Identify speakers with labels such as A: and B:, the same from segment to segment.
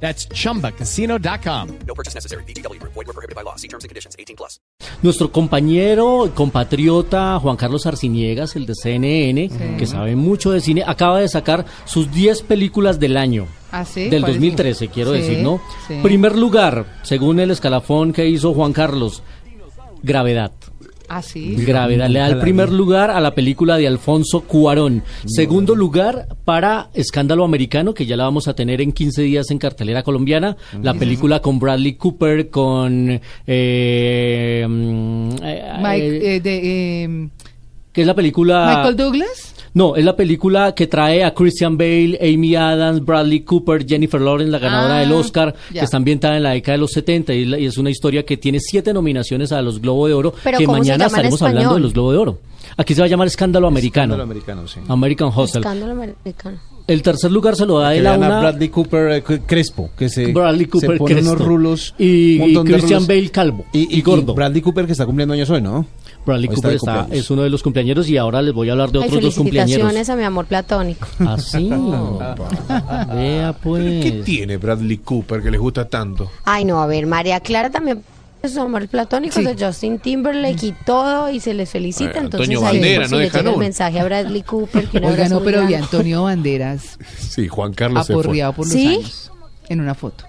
A: That's chumbacasino.com.
B: No purchase necessary. BGW. Void were prohibited by law. See terms and conditions. 18 plus.
C: Nuestro compañero, compatriota Juan Carlos Arciniegas, el de CNN, que sabe mucho de cine, acaba de sacar sus 10 películas del año.
D: ¿Ah, sí?
C: Del
D: ¿Cuáles
C: 2013, quiero
D: Sí,
C: decir, ¿no?
D: sí.
C: Primer lugar, según el escalafón que hizo Juan Carlos, Gravedad.
D: Ah, sí.
C: Gravedad le da el primer lugar a la película de Alfonso Cuarón. Segundo lugar para Escándalo Americano, que ya la vamos a tener en 15 días en cartelera colombiana. La película con Bradley Cooper, con... eh, mm, eh,
D: Mike,
C: eh,
D: eh, de, eh,
C: que es la película...
D: Michael Douglas.
C: No, es la película que trae a Christian Bale, Amy Adams, Bradley Cooper, Jennifer Lawrence, la ganadora
D: Ah,
C: del Oscar,
D: ya.
C: que está ambientada en la década de los 70 y, la- y es una historia que tiene siete nominaciones a los Globo de Oro,
E: Pero
C: que
E: ¿cómo se
C: mañana estaremos hablando de los Globo de Oro. Aquí se va a llamar Escándalo Americano.
F: Escándalo americano, sí.
C: American Hustle.
E: Escándalo americano.
C: El tercer lugar se lo da él a una...
F: Bradley Cooper eh, Crespo, que se,
C: Bradley Cooper
F: se pone
C: Crespo.
F: unos rulos.
C: Y- y
F: de
C: Christian
F: rulos.
C: Bale calvo
F: Y,
C: y gordo.
F: Bradley Cooper que está cumpliendo años hoy, ¿no?
C: Bradley Cooper está, es uno de los cumpleaños y ahora les voy a hablar de
E: Ay,
C: otros dos cumpleaños.
E: felicitaciones a mi amor platónico.
C: Así. Vea pues.
G: ¿Qué tiene Bradley Cooper que les gusta tanto?
E: Ay, no, a ver, María Clara también es su amor platónico
D: Sí.
E: de Justin Timberlake y todo, y se les felicita.
G: Eh,
E: Entonces,
G: Antonio
E: ahí
G: Bandera, no
E: llega el mensaje a Bradley Cooper. Que
D: Oiga, no, pero vi a. Antonio Banderas
G: Sí, Juan Carlos
D: apurreado por los
E: ¿Sí?
D: años. En una foto.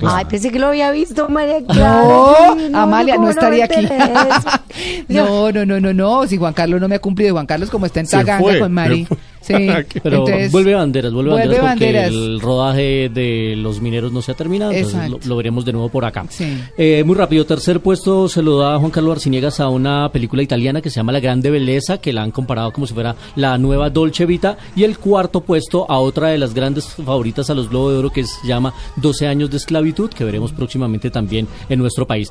E: Ay, pensé que lo había visto, María Clara.
D: No,
E: Ay,
D: Amalia,
E: ¿cómo
D: no estaría aquí. No, no, no, no, no. Si Juan Carlos no me ha cumplido, Juan Carlos como está en Taganga con Mari.
G: se fue.
D: Sí.
C: Pero
D: entonces-
C: vuelve Banderas, vuelve,
D: Vuelve
C: Banderas porque
D: Banderas.
C: el rodaje de los mineros no se ha terminado, entonces lo, veremos de nuevo por acá.
D: Sí.
C: Eh, muy rápido, tercer puesto se lo da Juan Carlos Arciniegas a una película italiana que se llama La Grande Belleza, que la han comparado como si fuera la nueva Dolce Vita, y el cuarto puesto a otra de las grandes favoritas a los Globo de Oro que se llama 12 años de esclavitud, que veremos próximamente también en nuestro país.